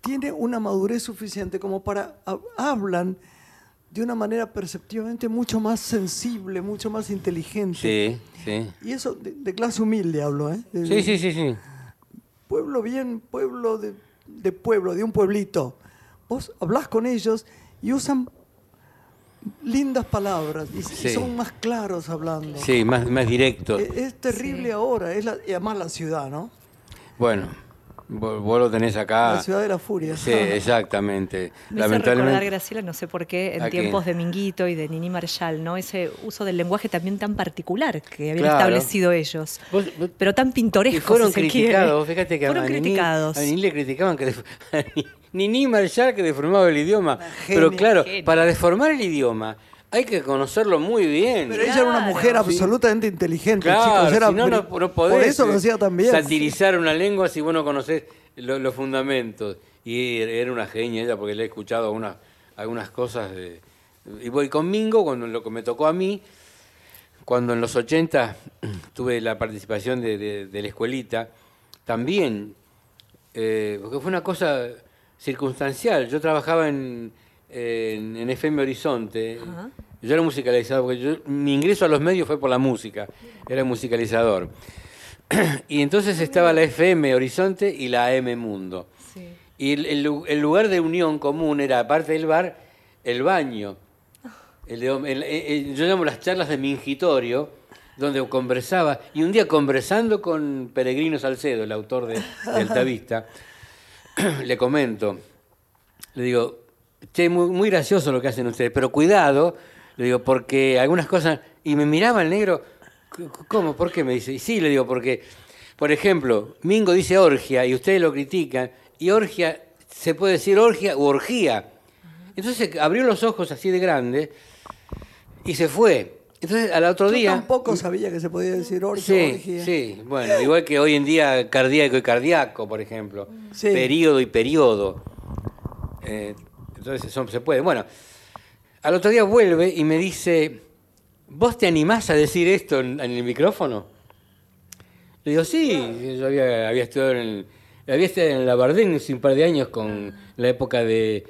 tiene una madurez suficiente como para, ha- hablan de una manera perceptivamente mucho más sensible, mucho más inteligente. Sí, sí. Y eso de, de clase humilde hablo, ¿eh? De- Sí, sí, sí, sí. Pueblo bien, pueblo de, de pueblo, de un pueblito. Vos hablás con ellos y usan lindas palabras y, y Sí. son más claros hablando. Sí, más, más directo. Es, es terrible ahora, es la, y además la ciudad, ¿no? Bueno, vos, vos lo tenés acá. La ciudad de la furia. Sí, exactamente. Me hace recordar, Lamentablemente. Graciela, no sé por qué, en tiempos de Minguito y de Nini Marshall, ¿no? Ese uso del lenguaje también tan particular que habían Claro. establecido ellos. Vos- vos- pero tan pintoresco. Y fueron si se quiere. criticados, fíjate que Fueron a Nini- criticados. a Nini le criticaban que Nini Marshall que deformaba el idioma. Pero claro, Genia. para deformar el idioma hay que conocerlo muy bien. Pero ella era una mujer Sí. absolutamente inteligente, Claro, chicos. Era si no, no, podés Por eso lo eh, hacía también. satirizar una lengua si vos no conocés lo- los fundamentos. Y era una genia ella porque le he escuchado algunas, algunas cosas. de- y voy con Mingo, cuando lo que me tocó a mí, cuando en los 80 tuve la participación de, de- de la escuelita, también, eh, porque fue una cosa circunstancial. Yo trabajaba en, en, en FM Horizonte. Ajá. Yo era musicalizador, porque yo- mi ingreso a los medios fue por la música, era musicalizador. y entonces estaba la FM Horizonte y la AM Mundo. Sí. Y el, el lu- el lugar de unión común era, aparte del bar, el baño. El de el- el- yo llamo las charlas de mingitorio, donde conversaba. Y un día conversando con Peregrino Salcedo, el autor de, de Altavista, le comento, le digo, che, muy, muy gracioso lo que hacen ustedes, pero cuidado, le digo, porque algunas cosas... Y me miraba el negro, "C- ¿cómo? ¿Por qué? Me dice, y sí, le digo, porque, por ejemplo, Mingo dice orgia y ustedes lo critican, y orgia se puede decir orgia u orgía. Entonces abrió los ojos así de grande y se fue. Entonces al otro Yo día... tampoco sabía que se podía decir orgia o Sí, orgía. sí, bueno, igual que hoy en día cardíaco y cardíaco, por ejemplo. Sí. Período y periodo. Eh, entonces eso se puede. Bueno, al otro día vuelve y me dice, ¿vos te animás a decir esto en, en el micrófono? Le digo, sí, yo había, había estudiado en, el- había estado en la Bardén hace un par de años con la época de...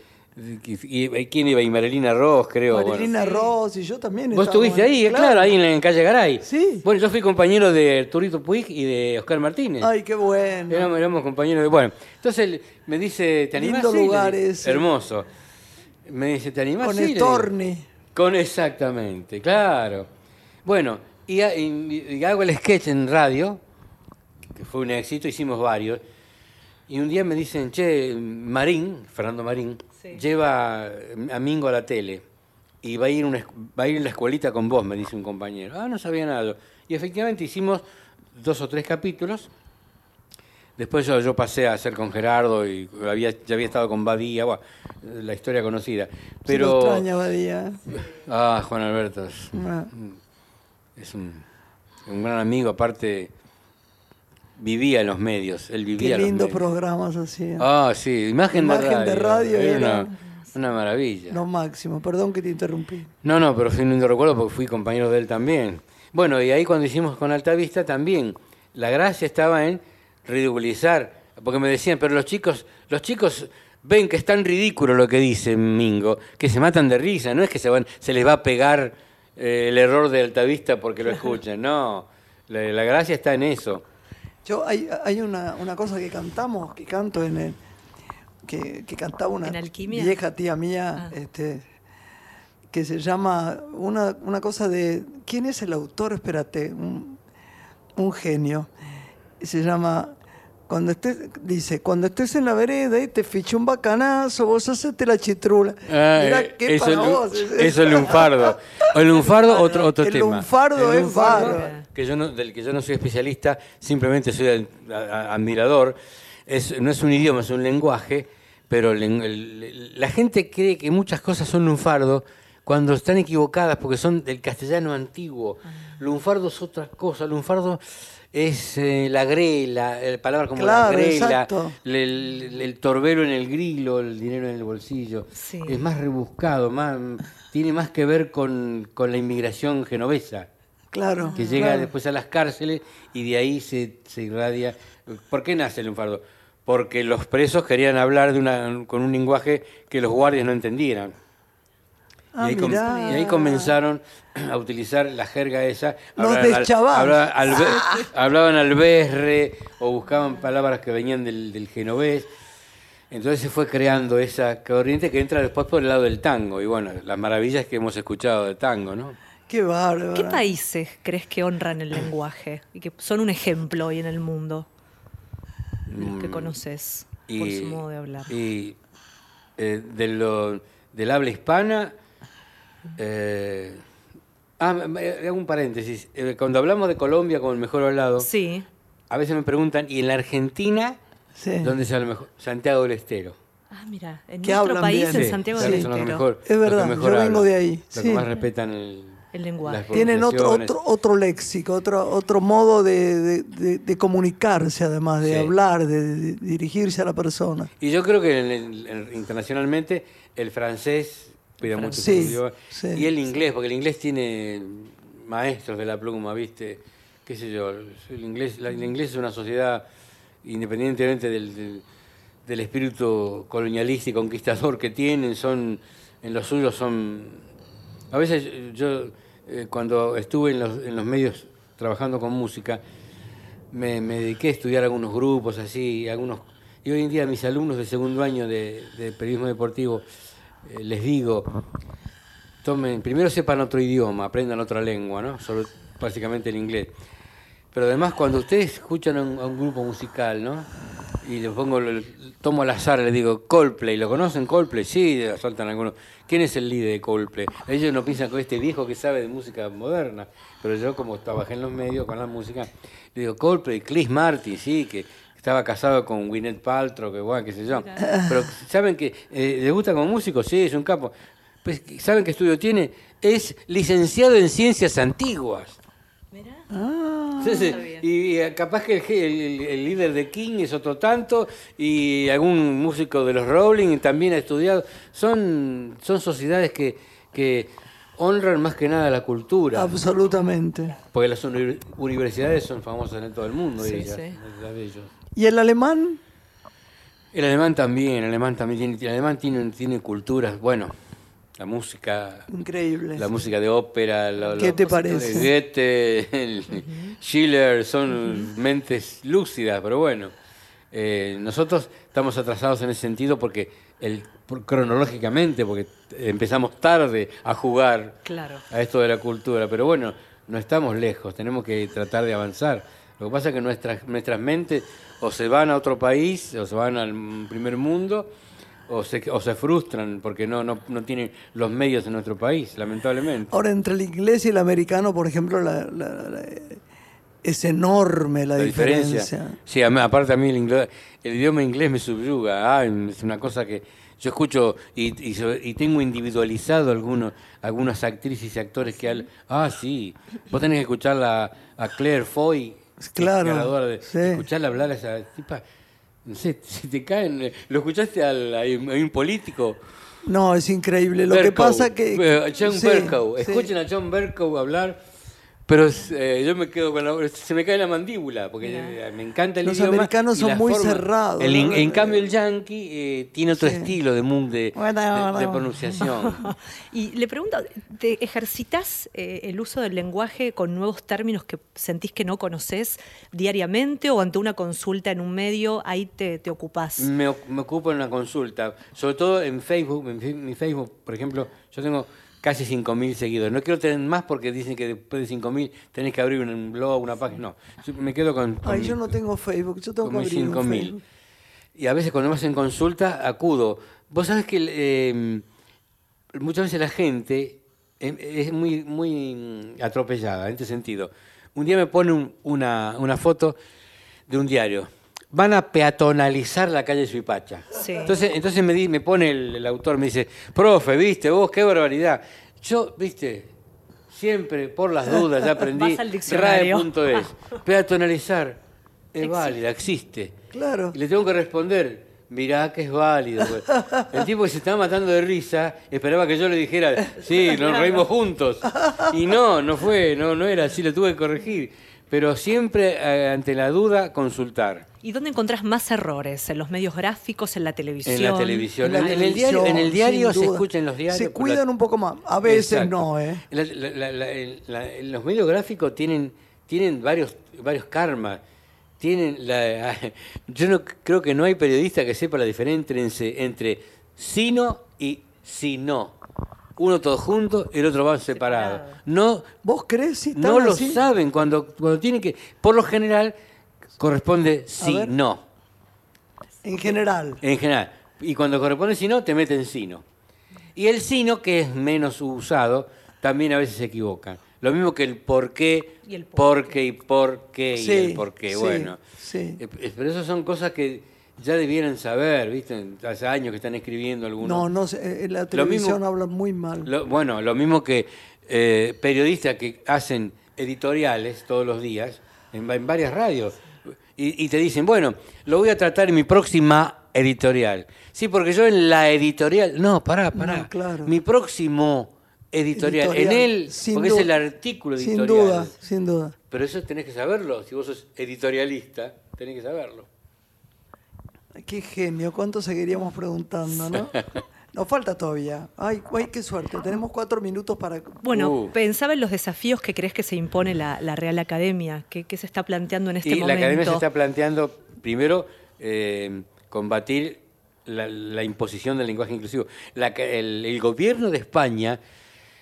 ¿Quién iba? Y Marilina Ross, creo. bueno. Marilina Ross y yo también. Vos estuviste ahí, claro, ahí en, en calle Garay. Sí. Bueno, yo fui compañero de Turito Puig y de Oscar Martínez. Ay, qué bueno. Éramos, éramos compañeros de. Bueno, entonces me dice, ¿te animás? Lindo Sí, lugar ese. Hermoso. Me dice, ¿te animás? Con Sí, el torne. Con exactamente, claro. Bueno, y, y- y hago el sketch en radio, que fue un éxito, hicimos varios. Y un día me dicen, che, Marín, Fernando Marín, Sí. lleva a Mingo a la tele y va a, ir una va a ir en la escuelita con vos, me dice un compañero. Ah, no sabía nada. Y efectivamente hicimos dos o tres capítulos. Después yo, yo pasé a hacer con Gerardo y había, ya había estado con Badía, bueno, la historia conocida. Pero. extraña, Badía. Ah, Juan Alberto es, Ah. es un, un gran amigo, aparte vivía en los medios, él vivía Qué en los lindo medios. programas hacía. Ah, sí, imagen, Imagen de de radio. radio era era- una, una maravilla. Lo máximo. Perdón que te interrumpí. No, no, pero fue un lindo recuerdo porque fui compañero de él también. Bueno, y ahí cuando hicimos con Altavista también, la gracia estaba en ridiculizar, porque me decían, pero los chicos, los chicos ven que es tan ridículo lo que dice Mingo, que se matan de risa, no es que se van, se les va a pegar eh, el error de Altavista porque lo escuchan, no, la, la gracia está en eso. Yo hay, hay una, una cosa que cantamos, que canto en el, que, que cantaba una vieja tía mía, Ah. este, que se llama una, una cosa de ¿quién es el autor? Espérate, un, un genio. Se llama cuando estés, dice, cuando estés en la vereda y te fiche un bacanazo, vos hacete la chitrula. Ah, Mirá eh, qué eso, para vos. eso es lunfardo. El lunfardo, otro, otro El tema. lunfardo es bárbaro. que yo no, del que yo no soy especialista, simplemente soy ad- a- a- admirador. Es, no es un idioma, es un lenguaje, pero el- el- la gente cree que muchas cosas son lunfardo cuando están equivocadas porque son del castellano antiguo. Lunfardo es otra cosa, lunfardo es eh, la grela, eh, palabras como Claro, la grela, el, el- el torbero en el grilo, el dinero en el bolsillo. Sí. Es más rebuscado, más, tiene más que ver con, con la inmigración genovesa Claro. que llega claro. después a las cárceles y de ahí se, se irradia. ¿Por qué nace el lunfardo? Porque los presos querían hablar de una, con un lenguaje que los guardias no entendieran. Ah, y, ahí com- mirá. y ahí comenzaron a utilizar la jerga esa. Los Hablaban al- deschavás. habla- albe- hablaban albesre o buscaban palabras que venían del, del genovés. Entonces se fue creando esa corriente que entra después por el lado del tango. Y bueno, las maravillas que hemos escuchado de tango, ¿no? Qué bárbaro. ¿Qué países crees que honran el lenguaje y que son un ejemplo hoy en el mundo? Los que conoces por su modo de hablar. Mm. Y eh, de lo, del habla hispana. Eh, ah, hago un paréntesis. Eh, cuando hablamos de Colombia como el mejor hablado, Sí, a veces me preguntan, ¿y en la Argentina Sí. dónde es el mejor? Santiago del Estero. Ah, mira, en nuestro hablan país, bien. en Santiago del Estero. mejor- Es verdad, mejor yo vengo hablan, de ahí, Los sí. que más respetan el, El lenguaje. las Tienen otro, otro, otro léxico, otro, otro modo de, de- de- de comunicarse, además, de Sí. hablar, de, de dirigirse a la persona. Y yo creo que en el- en- internacionalmente el francés mucho su idioma. y el inglés, porque el inglés tiene maestros de la pluma, ¿viste? ¿Qué sé yo? El inglés, el inglés es una sociedad, independientemente del, del, del espíritu colonialista y conquistador que tienen, son en los suyos son... A veces yo, eh, cuando estuve en los, en los medios trabajando con música, me, me dediqué a estudiar algunos grupos así, algunos y hoy en día mis alumnos de segundo año de, de periodismo deportivo eh, les digo, tomen, primero sepan otro idioma, aprendan otra lengua, ¿no? Solo básicamente el inglés. Pero además cuando ustedes escuchan a un, grupo musical, ¿no? Y le pongo, el- tomo al azar, le digo, Coldplay, ¿lo conocen Coldplay? Sí, saltan algunos. ¿Quién es el líder de Coldplay? Ellos no piensan con este viejo que sabe de música moderna, pero yo como trabajé en los medios con la música, le digo, Coldplay, Chris Martin, sí, que estaba casado con Gwyneth Paltrow, que bueno, qué sé yo. Pero saben que eh, le gusta como músico, sí, es un capo. Pues, ¿Saben qué estudio tiene? Es licenciado en ciencias antiguas. Ah, Sí, sí. Y eh, capaz que el, el- el líder de King es otro tanto y algún músico de los Rolling también ha estudiado. Son, son sociedades que, que honran más que nada la cultura. absolutamente. Porque las uni- universidades son famosas en todo el mundo, Sí, ellas, sí. las de ellos. ¿Y el alemán? El alemán también, el alemán también tiene, el alemán tiene, tiene culturas, bueno, la música, Increíble. la música de ópera, la- ¿Qué la- te parece? el Goethe, el Schiller, son mentes lúcidas, pero bueno, eh, nosotros estamos atrasados en ese sentido porque el, por- cronológicamente, porque empezamos tarde a jugar Claro. a esto de la cultura, pero bueno, no estamos lejos, tenemos que tratar de avanzar. Lo que pasa es que nuestras, nuestras mentes o se van a otro país, o se van al primer mundo, o se, o se frustran porque no, no, no tienen los medios en nuestro país, lamentablemente. Ahora, entre el inglés y el americano, por ejemplo, la- la- la- es enorme la, La diferencia. diferencia. Sí, aparte a mí el, inglés- el idioma inglés me subyuga. Ah, es una cosa que yo escucho y, y, tengo individualizado algunos, algunas actrices y actores que hablan. Ah, sí. Vos tenés que escucharla a Claire Foy. Claro, de- sí. Escucharla hablar a esa tipa. No sé, si te caen. ¿Lo escuchaste al, a un político? No, es increíble. Lo que pasa que... eh, John sí, Bercow. sí. Escuchen a John Bercow hablar, pero eh, yo me quedo con la, se me cae la mandíbula porque eh, me encanta el Los idioma. americanos y son muy forma. cerrados, El in- ¿no? en cambio el yankee eh, tiene otro Sí. estilo de, de, Bueno, de- pronunciación. Y le pregunto, ¿te ejercitas eh, el uso del lenguaje con nuevos términos que sentís que no conoces diariamente o ante una consulta en un medio, ahí te, te ocupás? me, me ocupo en una consulta, sobre todo en Facebook. En mi Facebook, por ejemplo, yo tengo casi 5.000 seguidores. No quiero tener más porque dicen que después de 5.000 tenés que abrir un blog, una página. No, me quedo con... con Ay, mi- yo no tengo Facebook, yo tengo que abrir un 5.000. Facebook. Y a veces cuando me hacen consulta, acudo. Vos sabés que eh, muchas veces la gente eh, es muy, muy atropellada en este sentido. Un día me pone un- una, una foto de un diario. Van a peatonalizar la calle Suipacha. Sí. Entonces, entonces me, di- me pone el, el autor, me dice, profe, viste, vos, qué barbaridad. Yo, viste, siempre, por las dudas, ya aprendí. RAE.es. Peatonalizar es válida, existe. Claro. Y le tengo que responder, mirá que es válido. pues. El tipo que se estaba matando de risa esperaba que yo le dijera, sí, nos reímos juntos. Y no, no fue, no, no era así, lo tuve que corregir. Pero siempre eh, ante la duda, consultar. ¿Y dónde encontrás más errores? ¿En los medios gráficos, en la televisión? En la televisión. En la En, el diario, en el diario se duda. escucha en los diarios. Se la- cuidan un poco más. A veces Exacto. no, ¿eh? La- la- la- la- el- la- los medios gráficos tienen, tienen varios, varios karmas. Tienen la, yo no creo que no hay periodista que sepa la diferencia entre, entre sino y sino. Uno todo junto, el otro va separado. Separado. No, ¿Vos crees si no lo saben cuando, cuando tienen que. Por lo general, corresponde sí, ver. no. En general. En general. Y cuando corresponde sino, te meten sino. Y el sino, que es menos usado, también a veces se equivocan. Lo mismo que el por qué, Y el por porque y por qué y Sí, el por qué. sí, bueno, sí. Eh, eh, pero eso son cosas que ya debieran saber, ¿viste? Hace años que están escribiendo algunos. No, no sé, en la televisión mismo- hablan muy mal. Lo- bueno, lo mismo que eh, periodistas que hacen editoriales todos los días en varias radios y, y te dicen, bueno, lo voy a tratar en mi próxima editorial. Sí, porque yo en la editorial, no, pará, pará. No, claro. Mi próximo editorial, Editorial, en él, sin porque es el artículo Sin editorial. duda, sin duda. Pero eso tenés que saberlo, si vos sos editorialista, tenés que saberlo. Qué genio, ¿cuánto seguiríamos preguntando, no? Nos falta todavía. Ay, ay, qué suerte. Tenemos cuatro minutos para. Bueno, Uh. pensaba en los desafíos que crees que se impone la, la Real Academia, que, que se está planteando en este y la momento. academia se está planteando, primero, eh, combatir la, la imposición del lenguaje inclusivo. La el, el gobierno de España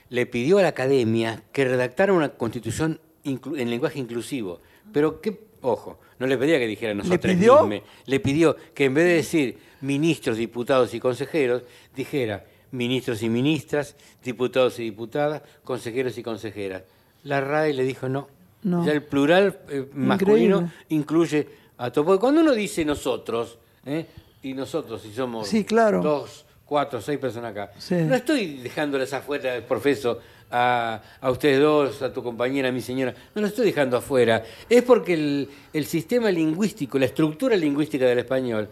le pidió a la academia que redactara una constitución inclu- en lenguaje inclusivo. Pero qué, ojo, no le pedía que dijera nosotros pidió? mismos. Le pidió que en vez de decir ministros, diputados y consejeros, dijera ministros y ministras, diputados y diputadas, consejeros y consejeras. La RAE le dijo no. No. Ya el plural eh, masculino incluye a todo. Cuando uno dice nosotros, ¿eh? y nosotros, si somos Sí, claro. dos, cuatro, seis personas acá, Sí. no estoy dejándoles afuera, profeso, a, a ustedes dos, a tu compañera, a mi señora, no lo estoy dejando afuera. Es porque el, el sistema lingüístico, la estructura lingüística del español,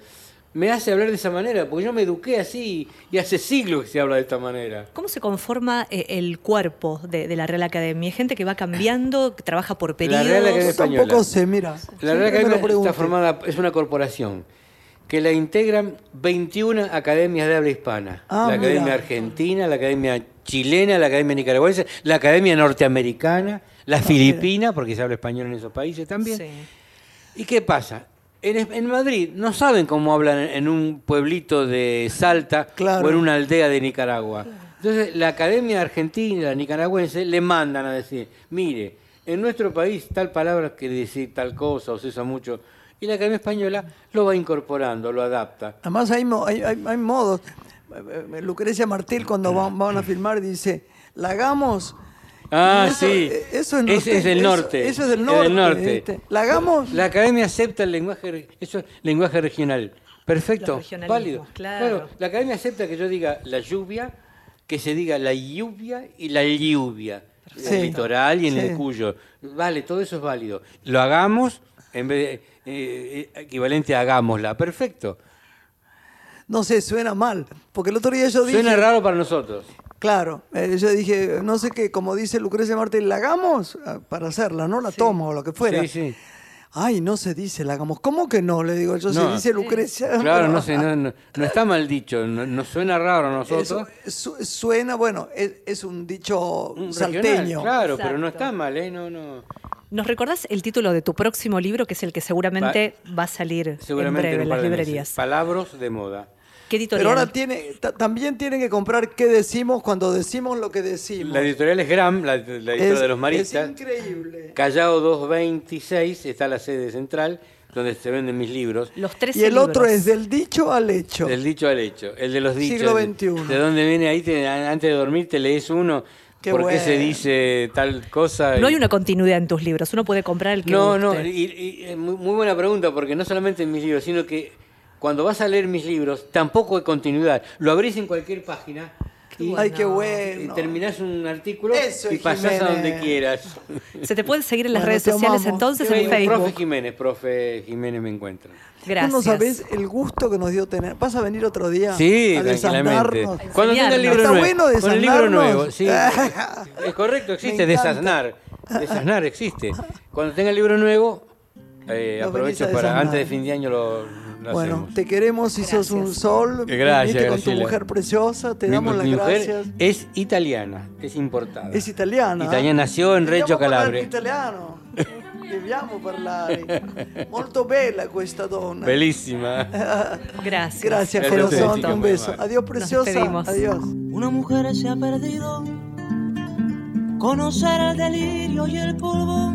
me hace hablar de esa manera, porque yo me eduqué así y hace siglos que se habla de esta manera. ¿Cómo se conforma eh, el cuerpo de, de la Real Academia? Hay gente que va cambiando, que trabaja por La periodos. Real Academia Española. tampoco sé, mira. La Real Academia está formada, es una corporación que la integran 21 academias de habla hispana. Ah, la Academia mira. Argentina, la Academia Chilena, la Academia Nicaragüense, la Academia Norteamericana, la Filipina, porque se habla español en esos países también. Sí. ¿Y qué pasa? En, Madrid no saben cómo hablan en, un pueblito de Salta Claro. o en una aldea de Nicaragua. Entonces, la Academia Argentina, la Nicaragüense, le mandan a decir, mire, en nuestro país tal palabra quiere decir tal cosa o se usa mucho. Y la Academia Española lo va incorporando, lo adapta. Además hay, mo- hay, hay- hay modos. Lucrecia Martel cuando van, van a filmar dice, la hagamos. Ah, eso- sí. eh, Eso es, Ese norte- es del eso- norte. Eso, es del Es norte. del norte. ¿viste? La hagamos. La academia acepta el lenguaje, eso es lenguaje regional. Perfecto, válido. claro. la academia acepta que yo diga la lluvia, que se diga la lluvia y la lluvia. En el litoral y en Sí. el cuyo. Vale, todo eso es válido. Lo hagamos en vez de eh, eh, equivalente a hagámosla. Perfecto. No sé, suena mal. Porque el otro día yo dije... Suena raro para nosotros. Claro, eh, yo dije, no sé qué, como dice Lucrecia Martel, la hagamos ah, para hacerla, no la tomo o lo que fuera. Sí, sí. Ay, no se dice la hagamos. ¿Cómo que no? Le digo yo, No. se dice Lucrecia. Claro, no sé, no, no- no está mal dicho, no, no suena raro a nosotros. Eso su- suena, bueno, es, es un dicho Un salteño. regional, claro, pero no está mal, ¿eh? No, no. ¿Nos recordás el título de tu próximo libro, que es el que seguramente va, a salir Seguramente en breve en un las librerías? Palabras de moda. ¿Qué editorial? Pero ahora tiene, ta- también tienen que comprar qué decimos cuando decimos lo que decimos. La editorial es Gram, la, la editorial es, de los es maristas. increíble. Callao 226 está la sede central, donde se venden mis libros. Los 13 Y el otro es del dicho al hecho. Del dicho al hecho, el de los dichos. Siglo XXI. De, dónde viene ahí, te- antes de dormir te lees uno. Qué ¿Por qué se bueno. dice tal cosa? No hay una continuidad en tus libros, uno puede comprar el que No, no, guste. y, y- eh, muy, muy buena pregunta, porque no solamente en mis libros, sino que cuando vas a leer mis libros, tampoco hay continuidad. Lo abrís en cualquier página y, Ay, qué y bueno. terminás un artículo Eso y pasás a donde quieras. Se te puede seguir en las Bueno, redes sociales amamos. entonces en Facebook. Profe Jiménez, profe Jiménez me encuentran. Gracias. Tú no sabés el gusto que nos dio tener. ¿Vas a venir otro día? Sí, a tranquilamente. desasnarnos? Cuando tenga el libro Está nuevo. bueno con el libro nuevo, sí. es correcto, existe, desasnar. Desasnar existe. Cuando tenga el libro nuevo, eh, aprovecho para antes de fin de año lo, lo Bueno, hacemos. te queremos y sos un Gracias. sol. Gracias, Viniste con tu mujer preciosa. Te Mi- damos las mi mujer gracias. es italiana, es importada. Es italiana. Italiana, nació en Reggio Calabria. italiano. Dobbiamo parlare. Molto bella questa donna. Belísima. Gracias. Gracias, Gracias corazón. Un beso. Adiós, preciosa. Adiós. Una mujer se ha perdido. Conocer el delirio y el polvo.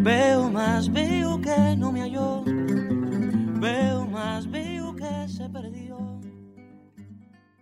Veo más, veo que no me halló. Veo más, veo que se perdió.